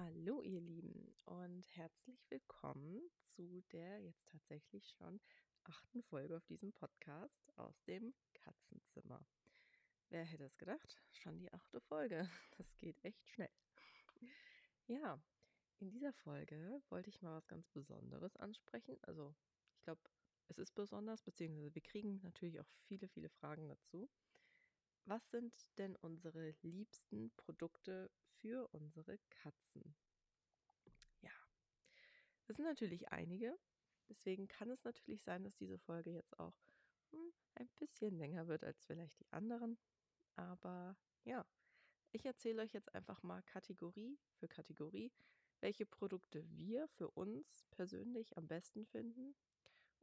Hallo ihr Lieben und herzlich willkommen zu der jetzt tatsächlich schon achten Folge auf diesem Podcast aus dem Katzenzimmer. Wer hätte es gedacht? Schon die achte Folge. Das geht echt schnell. Ja, in dieser Folge wollte ich mal was ganz Besonderes ansprechen. Also ich glaube, es ist besonders, beziehungsweise wir kriegen natürlich auch viele, viele Fragen dazu. Was sind denn unsere liebsten Produkte für unsere Katzen? Ja, es sind natürlich einige. Deswegen kann es natürlich sein, dass diese Folge jetzt auch hm, ein bisschen länger wird als vielleicht die anderen. Aber ja, ich erzähle euch jetzt einfach mal Kategorie für Kategorie, welche Produkte wir für uns persönlich am besten finden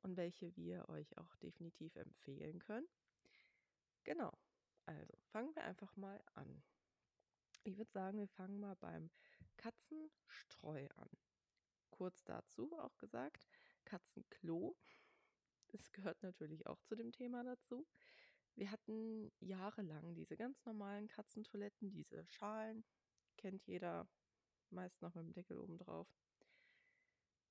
und welche wir euch auch definitiv empfehlen können. Genau, also fangen wir einfach mal an. Ich würde sagen, wir fangen mal beim Katzenstreu an. Kurz dazu auch gesagt, Katzenklo. Das gehört natürlich auch zu dem Thema dazu. Wir hatten jahrelang diese ganz normalen Katzentoiletten, diese Schalen, kennt jeder, meist noch mit dem Deckel oben drauf.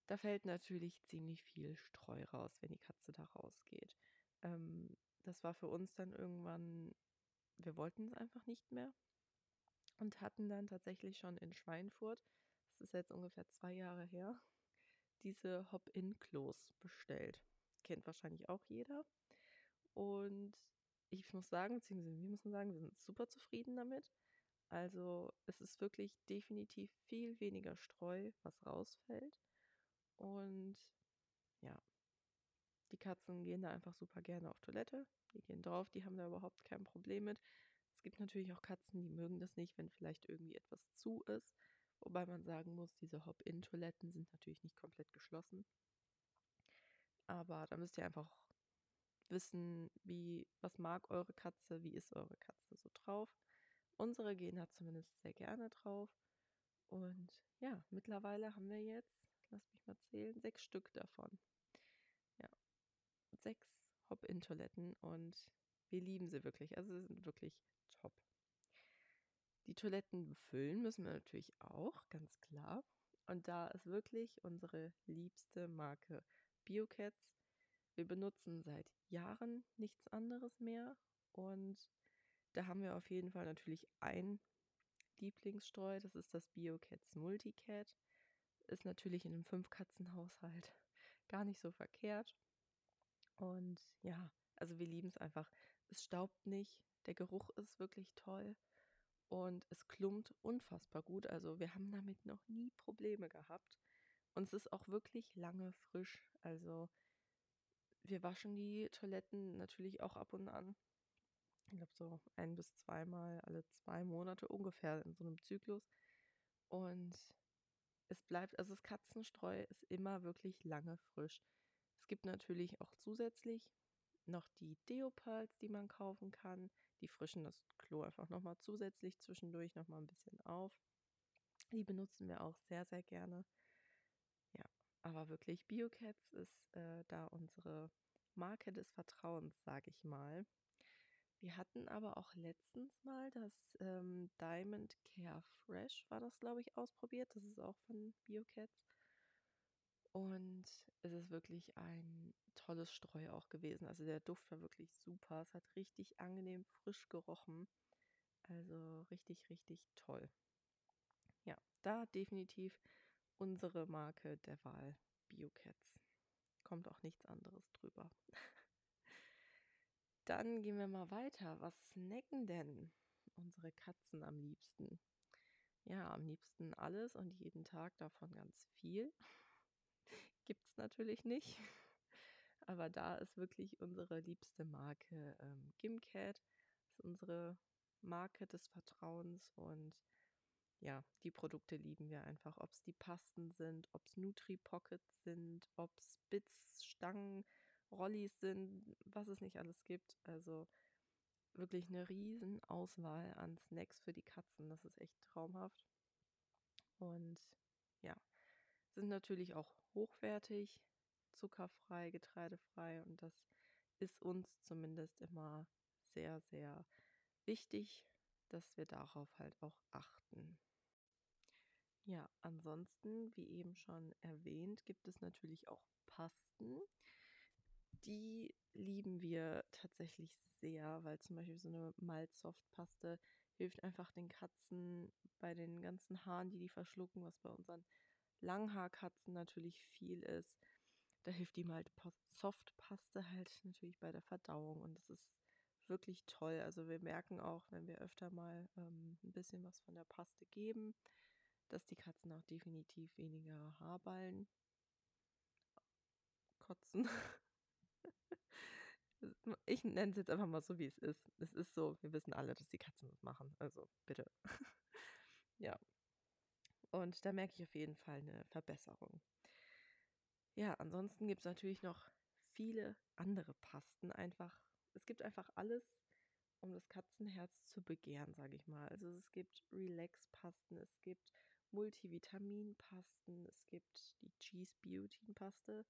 Da fällt natürlich ziemlich viel Streu raus, wenn die Katze da rausgeht. Ähm, das war für uns dann irgendwann wir wollten es einfach nicht mehr und hatten dann tatsächlich schon in Schweinfurt, das ist jetzt ungefähr zwei Jahre her, diese Hop-In-Klos bestellt. Kennt wahrscheinlich auch jeder. Und ich muss sagen, beziehungsweise wir müssen sagen, wir sind super zufrieden damit. Also es ist wirklich definitiv viel weniger Streu, was rausfällt. Und ja, die Katzen gehen da einfach super gerne auf Toilette. Die gehen drauf, die haben da überhaupt kein Problem mit. Es gibt natürlich auch Katzen, die mögen das nicht, wenn vielleicht irgendwie etwas zu ist. Wobei man sagen muss, diese Hop-In-Toiletten sind natürlich nicht komplett geschlossen. Aber da müsst ihr einfach wissen, wie, was mag eure Katze, wie ist eure Katze so drauf. Unsere gehen da zumindest sehr gerne drauf. Und ja, mittlerweile haben wir jetzt, lasst mich mal zählen, sechs Stück davon. Ja, sechs Hop-In-Toiletten und wir lieben sie wirklich. Also sie sind wirklich top. Die Toiletten befüllen müssen wir natürlich auch, ganz klar. Und da ist wirklich unsere liebste Marke BioCats. Wir benutzen seit Jahren nichts anderes mehr. Und da haben wir auf jeden Fall natürlich ein Lieblingsstreu. Das ist das BioCats Multicat. Ist natürlich in einem Fünf-Katzen-Haushalt gar nicht so verkehrt. Und ja, also wir lieben es einfach. Es staubt nicht, der Geruch ist wirklich toll und es klumpt unfassbar gut. Also wir haben damit noch nie Probleme gehabt. Und es ist auch wirklich lange frisch. Also wir waschen die Toiletten natürlich auch ab und an. Ich glaube so ein bis zweimal alle zwei Monate ungefähr in so einem Zyklus. Und es bleibt, also das Katzenstreu ist immer wirklich lange frisch. Es gibt natürlich auch zusätzlich noch die Deo-Pearls, die man kaufen kann. Die frischen das Klo einfach nochmal zusätzlich zwischendurch nochmal ein bisschen auf. Die benutzen wir auch sehr, sehr gerne. Ja, aber wirklich, BioCats ist äh, da unsere Marke des Vertrauens, sage ich mal. Wir hatten aber auch letztens mal das ähm, Diamond Care Fresh, war das, glaube ich, ausprobiert. Das ist auch von BioCats. Und es ist wirklich ein tolles Streu auch gewesen. Also der Duft war wirklich super. Es hat richtig angenehm frisch gerochen. Also richtig, richtig toll. Ja, da definitiv unsere Marke der Wahl. BioCats. Kommt auch nichts anderes drüber. Dann gehen wir mal weiter. Was snacken denn unsere Katzen am liebsten? Ja, am liebsten alles und jeden Tag davon ganz viel. Gibt es natürlich nicht. Aber da ist wirklich unsere liebste Marke ähm, Gimcat. Das ist unsere Marke des Vertrauens und ja, die Produkte lieben wir einfach. Ob es die Pasten sind, ob es Nutri-Pockets sind, ob es Bits, Stangen, Rollis sind, was es nicht alles gibt. Also wirklich eine riesen Auswahl an Snacks für die Katzen. Das ist echt traumhaft. Und ja, sind natürlich auch hochwertig, zuckerfrei, getreidefrei und das ist uns zumindest immer sehr, sehr wichtig, dass wir darauf halt auch achten. Ja, ansonsten, wie eben schon erwähnt, gibt es natürlich auch Pasten. Die lieben wir tatsächlich sehr, weil zum Beispiel so eine Malzsoftpaste hilft einfach den Katzen bei den ganzen Haaren, die die verschlucken, was bei unseren Langhaarkatzen natürlich viel ist. Da hilft die Malzsoftpaste halt natürlich bei der Verdauung und das ist wirklich toll. Also wir merken auch, wenn wir öfter mal ähm, ein bisschen was von der Paste geben, dass die Katzen auch definitiv weniger Haarballen kotzen. Ich nenne es jetzt einfach mal so, wie es ist. Es ist so, wir wissen alle, dass die Katzen das machen. Also bitte. ja. Und da merke ich auf jeden Fall eine Verbesserung. Ja, ansonsten gibt es natürlich noch viele andere Pasten. Einfach, es gibt einfach alles, um das Katzenherz zu begehren, sage ich mal. Also es gibt Relax-Pasten, es gibt Multivitamin-Pasten, es gibt die Cheese Biotin-Paste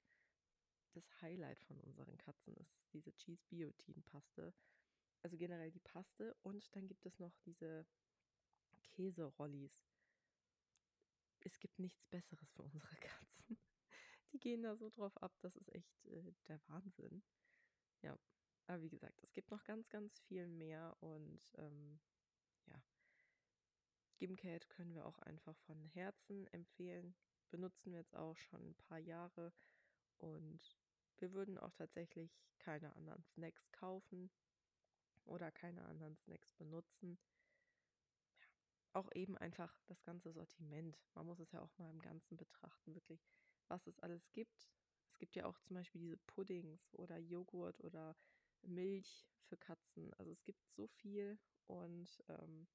das Highlight von unseren Katzen ist diese Cheese Biotin Paste. Also generell die Paste und dann gibt es noch diese Käserollis. Es gibt nichts Besseres für unsere Katzen. Die gehen da so drauf ab, das ist echt äh, der Wahnsinn. Ja, aber wie gesagt, es gibt noch ganz, ganz viel mehr und ähm, ja, Gimcat können wir auch einfach von Herzen empfehlen. Benutzen wir jetzt auch schon ein paar Jahre und wir würden auch tatsächlich keine anderen Snacks kaufen oder keine anderen Snacks benutzen. Auch eben einfach das ganze Sortiment. Man muss es ja auch mal im Ganzen betrachten, wirklich, was es alles gibt. Es gibt ja auch zum Beispiel diese Puddings oder Joghurt oder Milch für Katzen. Also es gibt so viel und ähm,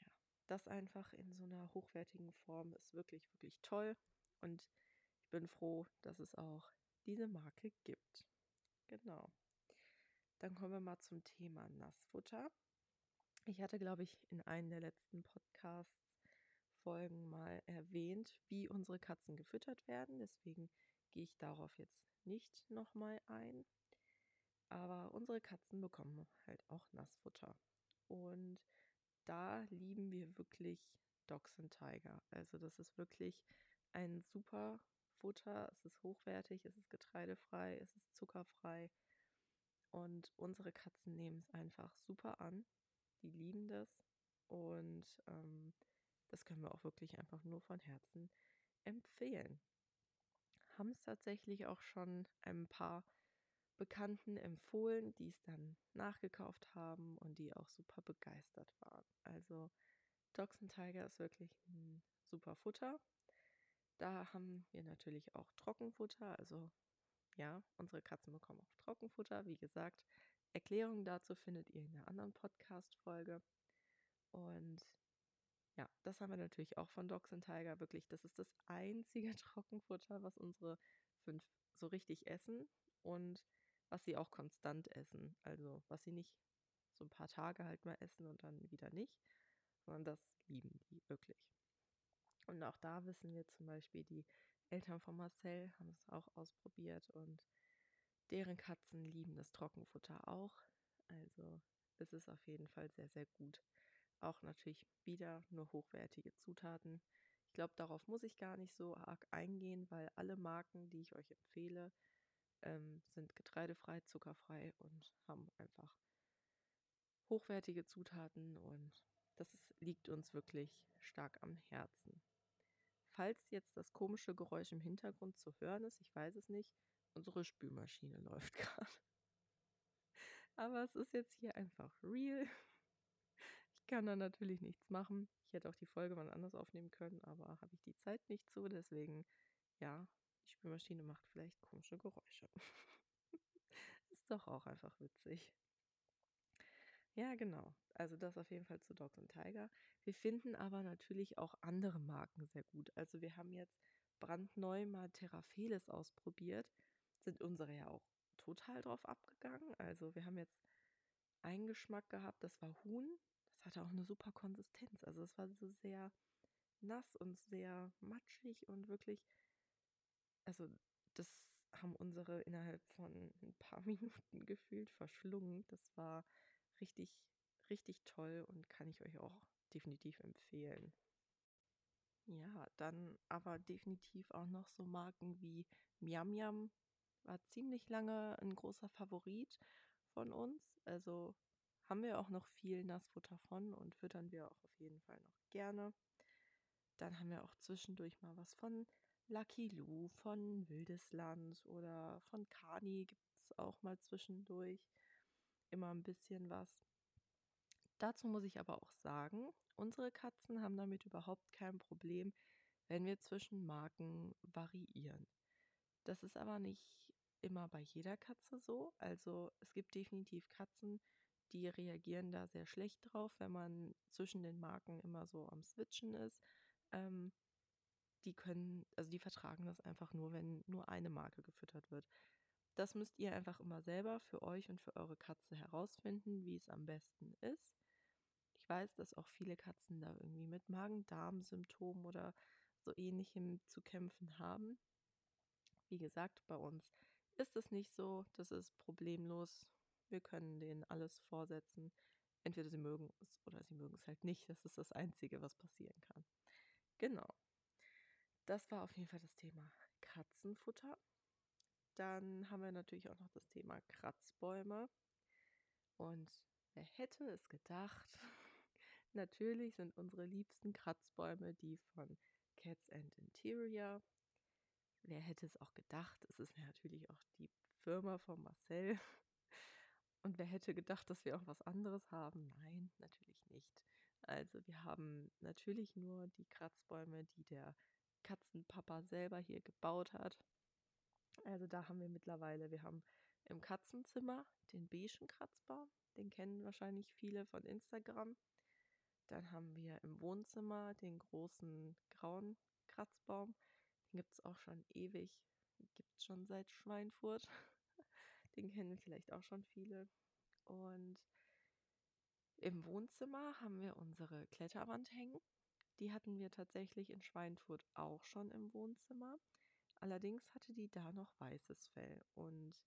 ja, das einfach in so einer hochwertigen Form ist wirklich, wirklich toll. Und ich bin froh, dass es auch diese Marke gibt. Genau. Dann kommen wir mal zum Thema Nassfutter. Ich hatte, glaube ich, in einem der letzten Podcasts-Folgen mal erwähnt, wie unsere Katzen gefüttert werden. Deswegen gehe ich darauf jetzt nicht nochmal ein. Aber unsere Katzen bekommen halt auch Nassfutter. Und da lieben wir wirklich Dogs and Tiger. Also das ist wirklich ein super Futter, es ist hochwertig, es ist getreidefrei, es ist zuckerfrei. Und unsere Katzen nehmen es einfach super an. Die lieben das. Und ähm, das können wir auch wirklich einfach nur von Herzen empfehlen. Haben es tatsächlich auch schon ein paar Bekannten empfohlen, die es dann nachgekauft haben und die auch super begeistert waren. Also and Tiger ist wirklich ein super Futter. Da haben wir natürlich auch Trockenfutter. Also ja, unsere Katzen bekommen auch Trockenfutter. Wie gesagt, Erklärungen dazu findet ihr in der anderen Podcast-Folge. Und ja, das haben wir natürlich auch von Dogs and Tiger. Wirklich, das ist das einzige Trockenfutter, was unsere fünf so richtig essen und was sie auch konstant essen. Also was sie nicht so ein paar Tage halt mal essen und dann wieder nicht, sondern das lieben die wirklich. Und auch da wissen wir zum Beispiel, die Eltern von Marcel haben es auch ausprobiert und deren Katzen lieben das Trockenfutter auch. Also es ist auf jeden Fall sehr, sehr gut. Auch natürlich wieder nur hochwertige Zutaten. Ich glaube, darauf muss ich gar nicht so arg eingehen, weil alle Marken, die ich euch empfehle, ähm, sind getreidefrei, zuckerfrei und haben einfach hochwertige Zutaten und das ist, liegt uns wirklich stark am Herzen. Falls jetzt das komische Geräusch im Hintergrund zu hören ist, ich weiß es nicht, unsere Spülmaschine läuft gerade. Aber es ist jetzt hier einfach real. Ich kann da natürlich nichts machen. Ich hätte auch die Folge mal anders aufnehmen können, aber habe ich die Zeit nicht zu. Deswegen, ja, die Spülmaschine macht vielleicht komische Geräusche. ist doch auch einfach witzig. Ja, genau. Also das auf jeden Fall zu Dogs and Tiger. Wir finden aber natürlich auch andere Marken sehr gut. Also wir haben jetzt brandneu mal Terrapheles ausprobiert. Sind unsere ja auch total drauf abgegangen. Also wir haben jetzt einen Geschmack gehabt, das war Huhn. Das hatte auch eine super Konsistenz. Also es war so sehr nass und sehr matschig und wirklich, also das haben unsere innerhalb von ein paar Minuten gefühlt verschlungen. Das war richtig, richtig toll und kann ich euch auch definitiv empfehlen. Ja, dann aber definitiv auch noch so Marken wie Miam Miam war ziemlich lange ein großer Favorit von uns. Also haben wir auch noch viel Nassfutter von und füttern wir auch auf jeden Fall noch gerne. Dann haben wir auch zwischendurch mal was von Lucky Lou, von Wildesland oder von Kani gibt es auch mal zwischendurch immer ein bisschen was. Dazu muss ich aber auch sagen, unsere Katzen haben damit überhaupt kein Problem, wenn wir zwischen Marken variieren. Das ist aber nicht immer bei jeder Katze so. Also es gibt definitiv Katzen, die reagieren da sehr schlecht drauf, wenn man zwischen den Marken immer so am Switchen ist. Ähm, die können, also die vertragen das einfach nur, wenn nur eine Marke gefüttert wird. Das müsst ihr einfach immer selber für euch und für eure Katze herausfinden, wie es am besten ist. Ich weiß, dass auch viele Katzen da irgendwie mit Magen-Darm-Symptomen oder so ähnlichem zu kämpfen haben. Wie gesagt, bei uns ist es nicht so, das ist problemlos. Wir können denen alles vorsetzen. Entweder sie mögen es oder sie mögen es halt nicht. Das ist das Einzige, was passieren kann. Genau. Das war auf jeden Fall das Thema Katzenfutter. Dann haben wir natürlich auch noch das Thema Kratzbäume. Und wer hätte es gedacht? natürlich sind unsere liebsten Kratzbäume die von Cats and Interior. Wer hätte es auch gedacht? Es ist natürlich auch die Firma von Marcel. Und wer hätte gedacht, dass wir auch was anderes haben? Nein, natürlich nicht. Also wir haben natürlich nur die Kratzbäume, die der Katzenpapa selber hier gebaut hat. Also da haben wir mittlerweile, wir haben im Katzenzimmer den beigen Kratzbaum, den kennen wahrscheinlich viele von Instagram. Dann haben wir im Wohnzimmer den großen grauen Kratzbaum. Gibt es auch schon ewig, gibt es schon seit Schweinfurt. Den kennen vielleicht auch schon viele. Und im Wohnzimmer haben wir unsere Kletterwand hängen. Die hatten wir tatsächlich in Schweinfurt auch schon im Wohnzimmer. Allerdings hatte die da noch weißes Fell. Und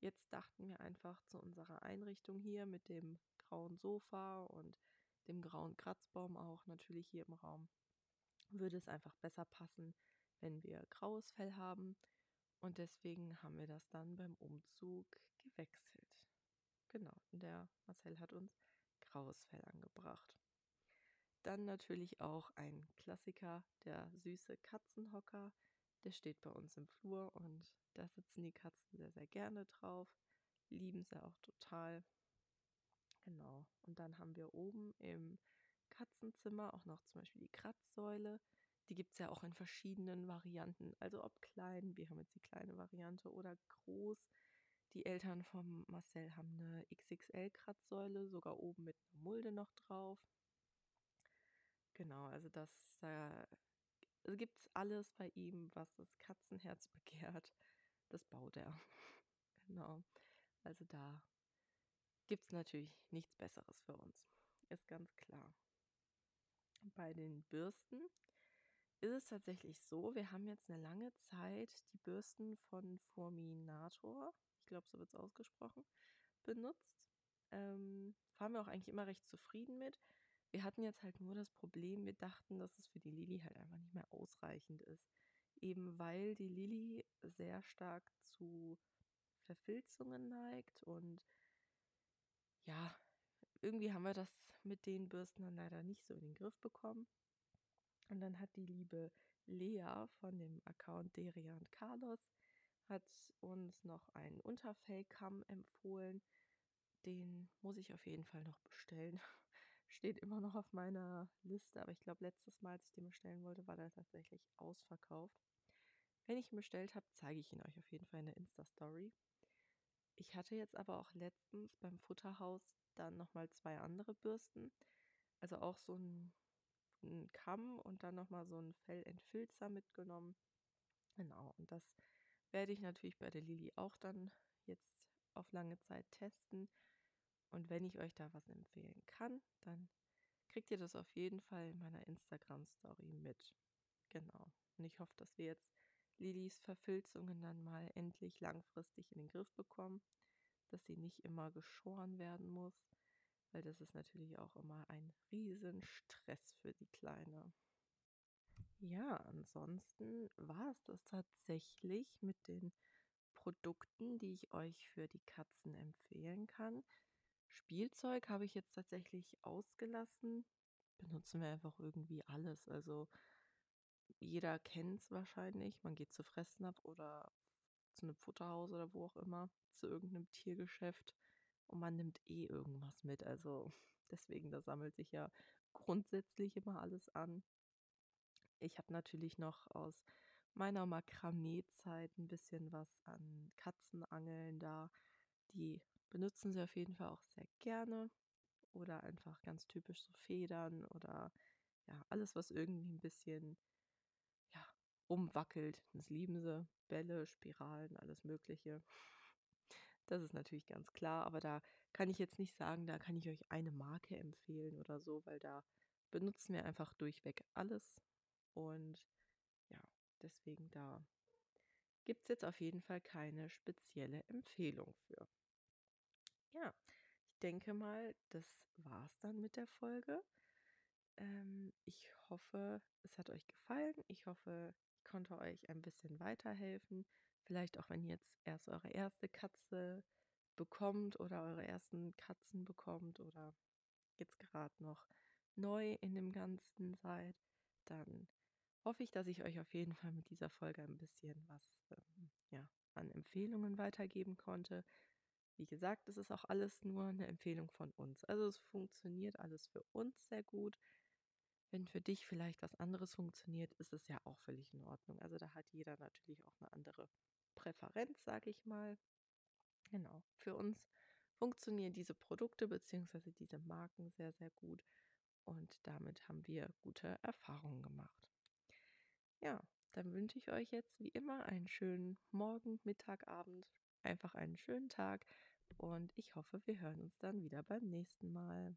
jetzt dachten wir einfach zu unserer Einrichtung hier mit dem grauen Sofa und dem grauen Kratzbaum auch natürlich hier im Raum, würde es einfach besser passen, wenn wir graues Fell haben. Und deswegen haben wir das dann beim Umzug gewechselt. Genau, der Marcel hat uns graues Fell angebracht. Dann natürlich auch ein Klassiker, der süße Katzenhocker. Der steht bei uns im Flur und da sitzen die Katzen sehr, sehr gerne drauf. Lieben sie auch total. Genau. Und dann haben wir oben im Katzenzimmer auch noch zum Beispiel die Kratzsäule. Die gibt es ja auch in verschiedenen Varianten. Also ob klein, wir haben jetzt die kleine Variante, oder groß. Die Eltern von Marcel haben eine XXL-Kratzsäule, sogar oben mit einer Mulde noch drauf. Genau, also das äh, gibt es alles bei ihm, was das Katzenherz begehrt. Das baut er. genau. Also da gibt es natürlich nichts Besseres für uns. Ist ganz klar. Bei den Bürsten ist es tatsächlich so, wir haben jetzt eine lange Zeit die Bürsten von Forminator, ich glaube, so wird es ausgesprochen, benutzt. Ähm, waren wir auch eigentlich immer recht zufrieden mit. Wir hatten jetzt halt nur das Problem, wir dachten, dass es für die Lilly halt einfach nicht mehr ausreichend ist. Eben weil die Lilly sehr stark zu Verfilzungen neigt und ja, irgendwie haben wir das mit den Bürsten dann leider nicht so in den Griff bekommen. Und dann hat die liebe Lea von dem Account Deria und Carlos hat uns noch einen Unterfellkamm empfohlen. Den muss ich auf jeden Fall noch bestellen. Steht immer noch auf meiner Liste, aber ich glaube, letztes Mal, als ich den bestellen wollte, war der tatsächlich ausverkauft. Wenn ich ihn bestellt habe, zeige ich ihn euch auf jeden Fall in der Insta-Story. Ich hatte jetzt aber auch letztens beim Futterhaus dann nochmal zwei andere Bürsten. Also auch so ein einen Kamm und dann nochmal so einen Fellentfilzer mitgenommen. Genau, und das werde ich natürlich bei der Lili auch dann jetzt auf lange Zeit testen. Und wenn ich euch da was empfehlen kann, dann kriegt ihr das auf jeden Fall in meiner Instagram-Story mit. Genau. Und ich hoffe, dass wir jetzt Lilis Verfilzungen dann mal endlich langfristig in den Griff bekommen, dass sie nicht immer geschoren werden muss weil das ist natürlich auch immer ein Riesenstress für die Kleine. Ja, ansonsten war es das tatsächlich mit den Produkten, die ich euch für die Katzen empfehlen kann. Spielzeug habe ich jetzt tatsächlich ausgelassen. Benutzen wir einfach irgendwie alles. Also jeder kennt es wahrscheinlich. Man geht zu Fressnapf oder zu einem Futterhaus oder wo auch immer, zu irgendeinem Tiergeschäft und man nimmt eh irgendwas mit. Also deswegen, da sammelt sich ja grundsätzlich immer alles an. Ich habe natürlich noch aus meiner Makramee-Zeit ein bisschen was an Katzenangeln da. Die benutzen sie auf jeden Fall auch sehr gerne. Oder einfach ganz typisch so Federn oder ja, alles, was irgendwie ein bisschen ja, rumwackelt. Das lieben sie. Bälle, Spiralen, alles Mögliche. Das ist natürlich ganz klar, aber da kann ich jetzt nicht sagen, da kann ich euch eine Marke empfehlen oder so, weil da benutzen wir einfach durchweg alles. Und ja, deswegen da gibt es jetzt auf jeden Fall keine spezielle Empfehlung für. Ja, ich denke mal, das war es dann mit der Folge. Ähm, ich hoffe, es hat euch gefallen. Ich hoffe, ich konnte euch ein bisschen weiterhelfen. Vielleicht auch, wenn ihr jetzt erst eure erste Katze bekommt oder eure ersten Katzen bekommt oder jetzt gerade noch neu in dem Ganzen seid, dann hoffe ich, dass ich euch auf jeden Fall mit dieser Folge ein bisschen was ähm, ja, an Empfehlungen weitergeben konnte. Wie gesagt, es ist auch alles nur eine Empfehlung von uns. Also es funktioniert alles für uns sehr gut. Wenn für dich vielleicht was anderes funktioniert, ist es ja auch völlig in Ordnung. Also da hat jeder natürlich auch eine andere Präferenz, sage ich mal. Genau. Für uns funktionieren diese Produkte bzw. diese Marken sehr, sehr gut. Und damit haben wir gute Erfahrungen gemacht. Ja, dann wünsche ich euch jetzt wie immer einen schönen Morgen, Mittag, Abend, einfach einen schönen Tag und ich hoffe, wir hören uns dann wieder beim nächsten Mal.